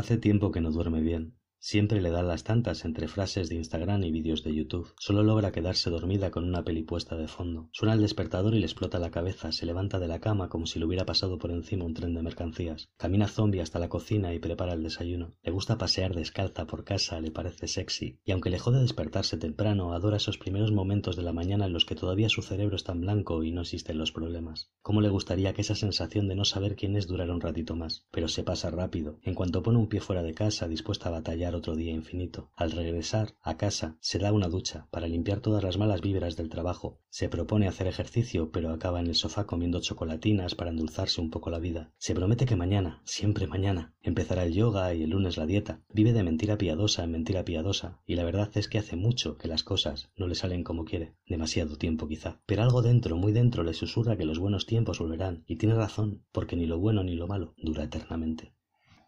Hace tiempo que no duerme bien. Siempre le dan las tantas entre frases de Instagram y vídeos de YouTube. Solo logra quedarse dormida con una peli puesta de fondo. Suena el despertador y le explota la cabeza. Se levanta de la cama como si le hubiera pasado por encima un tren de mercancías. Camina zombie hasta la cocina y prepara el desayuno. Le gusta pasear descalza por casa, le parece sexy. Y aunque le jode despertarse temprano, adora esos primeros momentos de la mañana en los que todavía su cerebro está en blanco y no existen los problemas. ¿Cómo le gustaría que esa sensación de no saber quién es durara un ratito más? Pero se pasa rápido. En cuanto pone un pie fuera de casa, dispuesta a batallar otro día infinito. Al regresar a casa se da una ducha para limpiar todas las malas víveras del trabajo. Se propone hacer ejercicio, pero acaba en el sofá comiendo chocolatinas para endulzarse un poco la vida. Se promete que mañana, siempre mañana, empezará el yoga y el lunes la dieta. Vive de mentira piadosa en mentira piadosa, y la verdad es que hace mucho que las cosas no le salen como quiere. Demasiado tiempo quizá. Pero algo dentro, muy dentro, le susurra que los buenos tiempos volverán, y tiene razón, porque ni lo bueno ni lo malo dura eternamente.